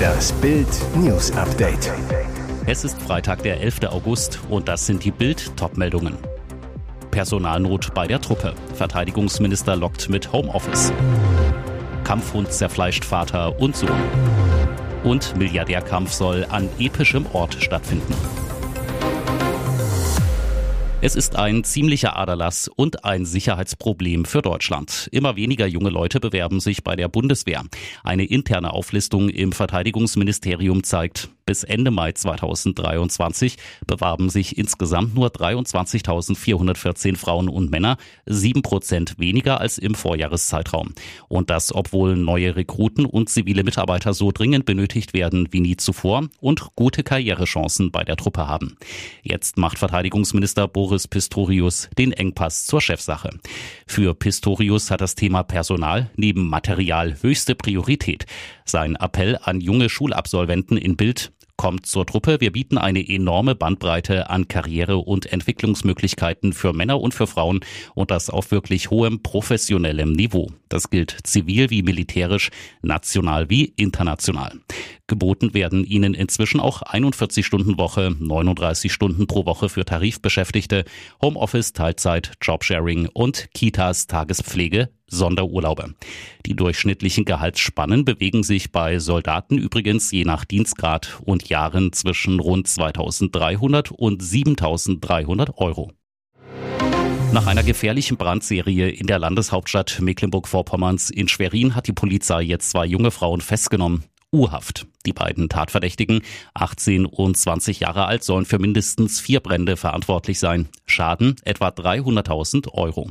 Das Bild News Update. Es ist Freitag, der 11. August und das sind die Bild Topmeldungen. Personalnot bei der Truppe. Verteidigungsminister lockt mit Homeoffice. Kampfhund zerfleischt Vater und Sohn. Und Milliardärkampf soll an epischem Ort stattfinden. Es ist ein ziemlicher Aderlass und ein Sicherheitsproblem für Deutschland. Immer weniger junge Leute bewerben sich bei der Bundeswehr. Eine interne Auflistung im Verteidigungsministerium zeigt, bis Ende Mai 2023 bewarben sich insgesamt nur 23.414 Frauen und Männer, sieben Prozent weniger als im Vorjahreszeitraum. Und das, obwohl neue Rekruten und zivile Mitarbeiter so dringend benötigt werden wie nie zuvor und gute Karrierechancen bei der Truppe haben. Jetzt macht Verteidigungsminister Boris Pistorius den Engpass zur Chefsache. Für Pistorius hat das Thema Personal neben Material höchste Priorität. Sein Appell an junge Schulabsolventen in Bild, kommt zur Truppe. Wir bieten eine enorme Bandbreite an Karriere- und Entwicklungsmöglichkeiten für Männer und für Frauen und das auf wirklich hohem professionellem Niveau. Das gilt zivil wie militärisch, national wie international. Geboten werden ihnen inzwischen auch 41 Stunden Woche, 39 Stunden pro Woche für Tarifbeschäftigte, Homeoffice, Teilzeit, Jobsharing und Kitas Tagespflege Sonderurlaube. Die durchschnittlichen Gehaltsspannen bewegen sich bei Soldaten übrigens je nach Dienstgrad und Jahren zwischen rund 2300 und 7300 Euro. Nach einer gefährlichen Brandserie in der Landeshauptstadt Mecklenburg-Vorpommerns in Schwerin hat die Polizei jetzt zwei junge Frauen festgenommen. U-Haft. Die beiden Tatverdächtigen, 18 und 20 Jahre alt, sollen für mindestens vier Brände verantwortlich sein. Schaden etwa 300.000 Euro.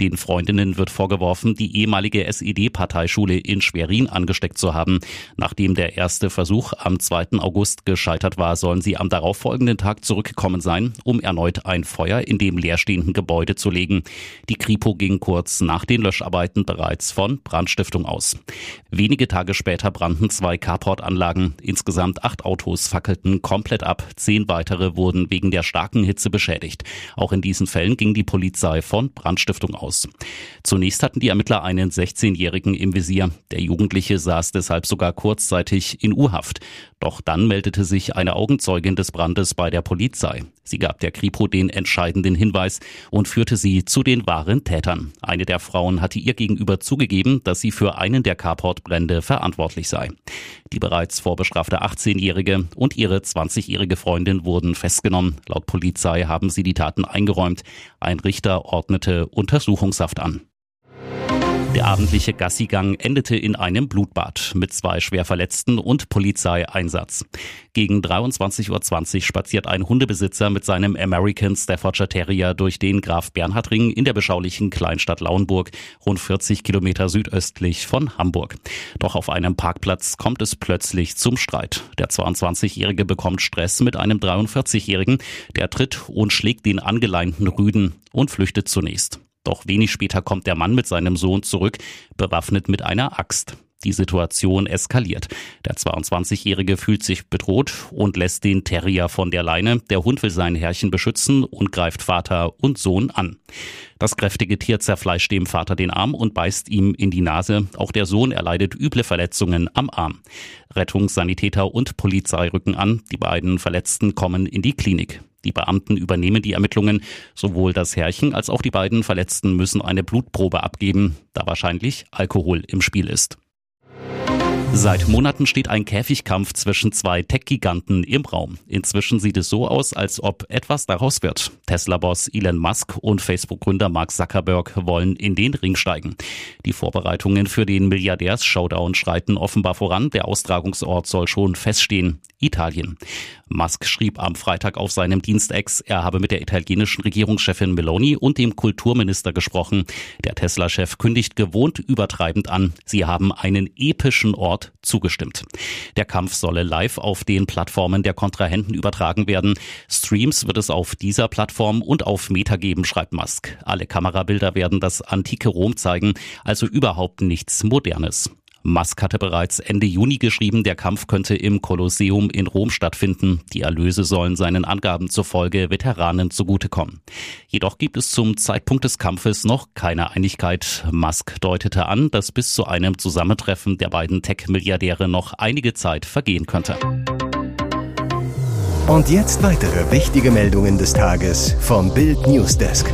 Den Freundinnen wird vorgeworfen, die ehemalige SED-Parteischule in Schwerin angesteckt zu haben. Nachdem der erste Versuch am 2. August gescheitert war, sollen sie am darauffolgenden Tag zurückgekommen sein, um erneut ein Feuer in dem leerstehenden Gebäude zu legen. Die Kripo ging kurz nach den Löscharbeiten bereits von Brandstiftung aus. Wenige Tage später brannten zwei Carportanlagen. Insgesamt acht Autos fackelten komplett ab. Zehn weitere wurden wegen der starken Hitze beschädigt. Auch in diesen Fällen ging die Polizei von Brandstiftung aus. Zunächst hatten die Ermittler einen 16-Jährigen im Visier. Der Jugendliche saß deshalb sogar kurzzeitig in U-Haft. Doch dann meldete sich eine Augenzeugin des Brandes bei der Polizei. Sie gab der Kripo den entscheidenden Hinweis und führte sie zu den wahren Tätern. Eine der Frauen hatte ihr gegenüber zugegeben, dass sie für einen der Carportbrände verantwortlich sei. Die bereits vorbestrafte 18-Jährige und ihre 20-jährige Freundin wurden festgenommen. Laut Polizei haben sie die Taten eingeräumt. Ein Richter ordnete Untersuchungshaft an. Der abendliche Gassigang endete in einem Blutbad mit zwei Schwerverletzten und Polizeieinsatz. Gegen 23.20 Uhr spaziert ein Hundebesitzer mit seinem American Staffordshire Terrier durch den Graf Bernhard Ring in der beschaulichen Kleinstadt Lauenburg, rund 40 Kilometer südöstlich von Hamburg. Doch auf einem Parkplatz kommt es plötzlich zum Streit. Der 22-Jährige bekommt Stress mit einem 43-Jährigen, der tritt und schlägt den angeleinten Rüden und flüchtet zunächst. Doch wenig später kommt der Mann mit seinem Sohn zurück, bewaffnet mit einer Axt. Die Situation eskaliert. Der 22-Jährige fühlt sich bedroht und lässt den Terrier von der Leine. Der Hund will sein Herrchen beschützen und greift Vater und Sohn an. Das kräftige Tier zerfleischt dem Vater den Arm und beißt ihm in die Nase. Auch der Sohn erleidet üble Verletzungen am Arm. Rettungssanitäter und Polizei rücken an. Die beiden Verletzten kommen in die Klinik. Die Beamten übernehmen die Ermittlungen. Sowohl das Herrchen als auch die beiden Verletzten müssen eine Blutprobe abgeben, da wahrscheinlich Alkohol im Spiel ist. Seit Monaten steht ein Käfigkampf zwischen zwei Tech-Giganten im Raum. Inzwischen sieht es so aus, als ob etwas daraus wird. Tesla-Boss Elon Musk und Facebook-Gründer Mark Zuckerberg wollen in den Ring steigen. Die Vorbereitungen für den Milliardärs-Showdown schreiten offenbar voran. Der Austragungsort soll schon feststehen. Italien. Musk schrieb am Freitag auf seinem Dienstex, er habe mit der italienischen Regierungschefin Meloni und dem Kulturminister gesprochen. Der Tesla-Chef kündigt gewohnt übertreibend an, sie haben einen epischen Ort zugestimmt. Der Kampf solle live auf den Plattformen der Kontrahenten übertragen werden. Streams wird es auf dieser Plattform und auf Meta geben, schreibt Musk. Alle Kamerabilder werden das antike Rom zeigen, also überhaupt nichts Modernes. Musk hatte bereits Ende Juni geschrieben, der Kampf könnte im Kolosseum in Rom stattfinden. Die Erlöse sollen seinen Angaben zufolge Veteranen zugutekommen. Jedoch gibt es zum Zeitpunkt des Kampfes noch keine Einigkeit. Musk deutete an, dass bis zu einem Zusammentreffen der beiden Tech-Milliardäre noch einige Zeit vergehen könnte. Und jetzt weitere wichtige Meldungen des Tages vom Bild Newsdesk.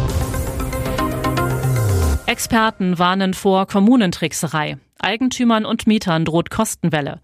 Experten warnen vor Kommunentrickserei. Eigentümern und Mietern droht Kostenwelle.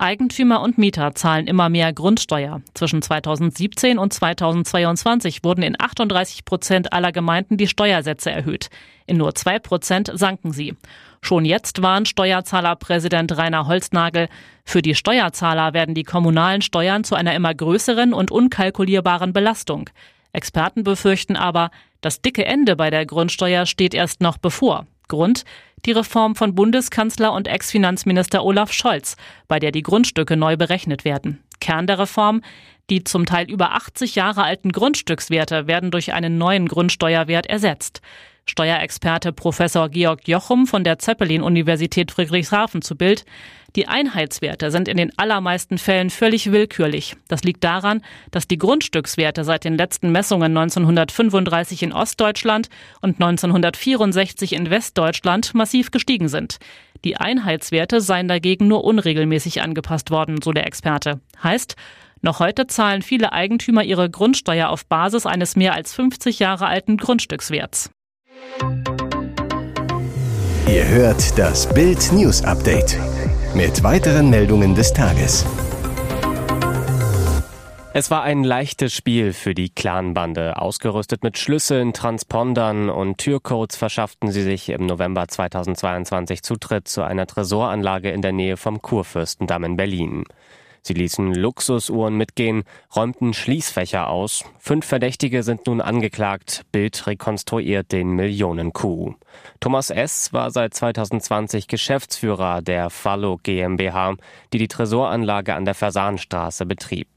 Eigentümer und Mieter zahlen immer mehr Grundsteuer. Zwischen 2017 und 2022 wurden in 38 Prozent aller Gemeinden die Steuersätze erhöht. In nur zwei Prozent sanken sie. Schon jetzt warnt Steuerzahlerpräsident Rainer Holznagel, für die Steuerzahler werden die kommunalen Steuern zu einer immer größeren und unkalkulierbaren Belastung. Experten befürchten aber, das dicke Ende bei der Grundsteuer steht erst noch bevor. Grund die Reform von Bundeskanzler und Ex-Finanzminister Olaf Scholz, bei der die Grundstücke neu berechnet werden. Kern der Reform, die zum Teil über 80 Jahre alten Grundstückswerte werden durch einen neuen Grundsteuerwert ersetzt. Steuerexperte Professor Georg Jochum von der Zeppelin-Universität Friedrichshafen zu Bild. Die Einheitswerte sind in den allermeisten Fällen völlig willkürlich. Das liegt daran, dass die Grundstückswerte seit den letzten Messungen 1935 in Ostdeutschland und 1964 in Westdeutschland massiv gestiegen sind. Die Einheitswerte seien dagegen nur unregelmäßig angepasst worden, so der Experte. Heißt, noch heute zahlen viele Eigentümer ihre Grundsteuer auf Basis eines mehr als 50 Jahre alten Grundstückswerts. Ihr hört das Bild News Update mit weiteren Meldungen des Tages. Es war ein leichtes Spiel für die Clanbande. Ausgerüstet mit Schlüsseln, Transpondern und Türcodes verschafften sie sich im November 2022 Zutritt zu einer Tresoranlage in der Nähe vom Kurfürstendamm in Berlin. Sie ließen Luxusuhren mitgehen, räumten Schließfächer aus. Fünf Verdächtige sind nun angeklagt. Bild rekonstruiert den Millionen-Coup. Thomas S. war seit 2020 Geschäftsführer der Fallo GmbH, die die Tresoranlage an der Fasanstraße betrieb.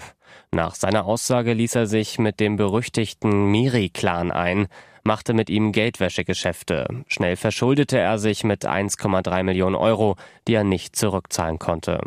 Nach seiner Aussage ließ er sich mit dem berüchtigten Miri-Clan ein, machte mit ihm Geldwäschegeschäfte. Schnell verschuldete er sich mit 1,3 Millionen Euro, die er nicht zurückzahlen konnte.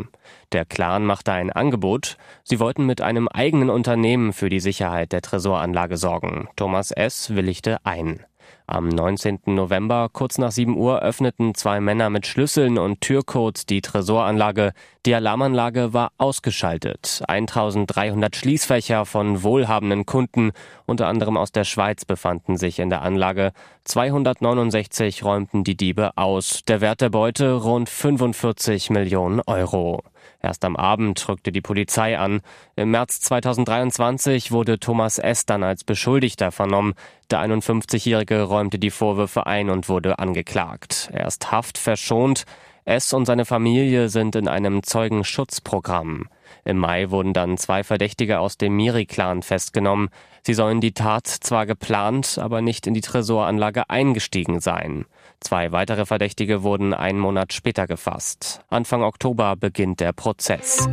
Der Clan machte ein Angebot. Sie wollten mit einem eigenen Unternehmen für die Sicherheit der Tresoranlage sorgen. Thomas S. willigte ein. Am 19. November, kurz nach 7 Uhr, öffneten zwei Männer mit Schlüsseln und Türcodes die Tresoranlage. Die Alarmanlage war ausgeschaltet. 1300 Schließfächer von wohlhabenden Kunden, unter anderem aus der Schweiz, befanden sich in der Anlage. 269 räumten die Diebe aus. Der Wert der Beute rund 45 Millionen Euro. Erst am Abend rückte die Polizei an. Im März 2023 wurde Thomas S. dann als Beschuldigter vernommen. Der 51-Jährige räumte die Vorwürfe ein und wurde angeklagt. Er ist Haft verschont. S. und seine Familie sind in einem Zeugenschutzprogramm. Im Mai wurden dann zwei Verdächtige aus dem Miri-Clan festgenommen. Sie sollen die Tat zwar geplant, aber nicht in die Tresoranlage eingestiegen sein. Zwei weitere Verdächtige wurden einen Monat später gefasst. Anfang Oktober beginnt der Prozess.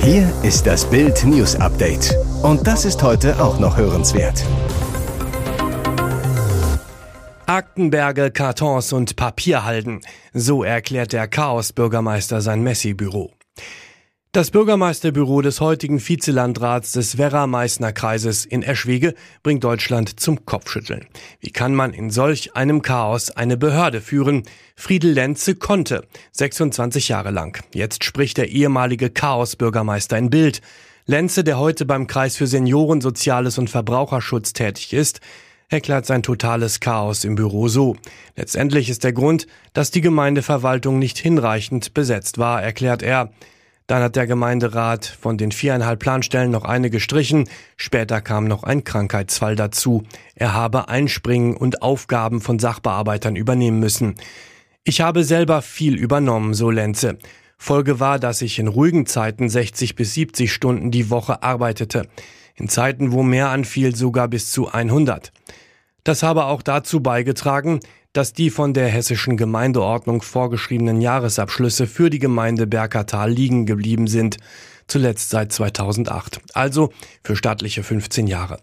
Hier ist das Bild News Update. Und das ist heute auch noch hörenswert. Aktenberge, Kartons und Papierhalden. So erklärt der Chaos-Bürgermeister sein Messi-Büro. Das Bürgermeisterbüro des heutigen Vizelandrats des Werra-Meißner Kreises in Eschwege bringt Deutschland zum Kopfschütteln. Wie kann man in solch einem Chaos eine Behörde führen? Friedel Lenze konnte, 26 Jahre lang. Jetzt spricht der ehemalige Chaos-Bürgermeister in Bild. Lenze, der heute beim Kreis für Senioren, Soziales und Verbraucherschutz tätig ist, erklärt sein totales Chaos im Büro so. Letztendlich ist der Grund, dass die Gemeindeverwaltung nicht hinreichend besetzt war, erklärt er. Dann hat der Gemeinderat von den viereinhalb Planstellen noch eine gestrichen. Später kam noch ein Krankheitsfall dazu. Er habe einspringen und Aufgaben von Sachbearbeitern übernehmen müssen. Ich habe selber viel übernommen, so Lenze. Folge war, dass ich in ruhigen Zeiten 60 bis 70 Stunden die Woche arbeitete. In Zeiten, wo mehr anfiel, sogar bis zu 100. Das habe auch dazu beigetragen, dass die von der hessischen Gemeindeordnung vorgeschriebenen Jahresabschlüsse für die Gemeinde Berkertal liegen geblieben sind, zuletzt seit 2008, also für staatliche 15 Jahre.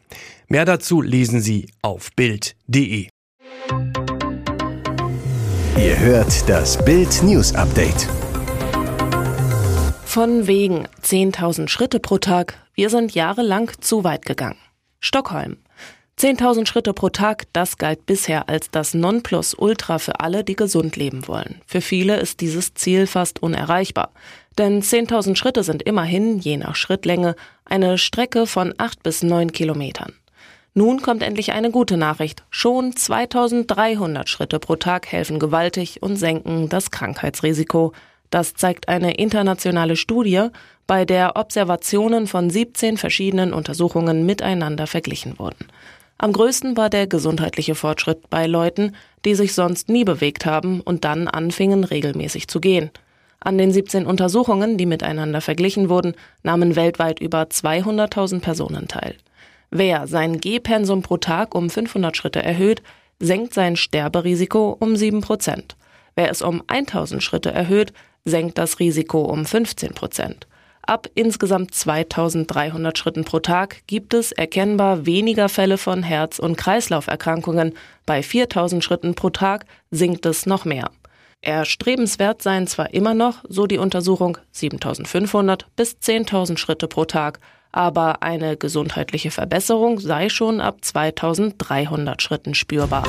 Mehr dazu lesen Sie auf Bild.de. Ihr hört das Bild News Update. Von wegen 10.000 Schritte pro Tag. Wir sind jahrelang zu weit gegangen. Stockholm. 10.000 Schritte pro Tag, das galt bisher als das Nonplusultra für alle, die gesund leben wollen. Für viele ist dieses Ziel fast unerreichbar. Denn 10.000 Schritte sind immerhin, je nach Schrittlänge, eine Strecke von 8 bis 9 Kilometern. Nun kommt endlich eine gute Nachricht. Schon 2300 Schritte pro Tag helfen gewaltig und senken das Krankheitsrisiko. Das zeigt eine internationale Studie, bei der Observationen von 17 verschiedenen Untersuchungen miteinander verglichen wurden. Am größten war der gesundheitliche Fortschritt bei Leuten, die sich sonst nie bewegt haben und dann anfingen regelmäßig zu gehen. An den 17 Untersuchungen, die miteinander verglichen wurden, nahmen weltweit über 200.000 Personen teil. Wer sein Gehpensum pro Tag um 500 Schritte erhöht, senkt sein Sterberisiko um 7 Prozent. Wer es um 1000 Schritte erhöht, senkt das Risiko um 15 Prozent. Ab insgesamt 2300 Schritten pro Tag gibt es erkennbar weniger Fälle von Herz- und Kreislauferkrankungen. Bei 4000 Schritten pro Tag sinkt es noch mehr. Erstrebenswert seien zwar immer noch, so die Untersuchung, 7500 bis 10.000 Schritte pro Tag, aber eine gesundheitliche Verbesserung sei schon ab 2300 Schritten spürbar.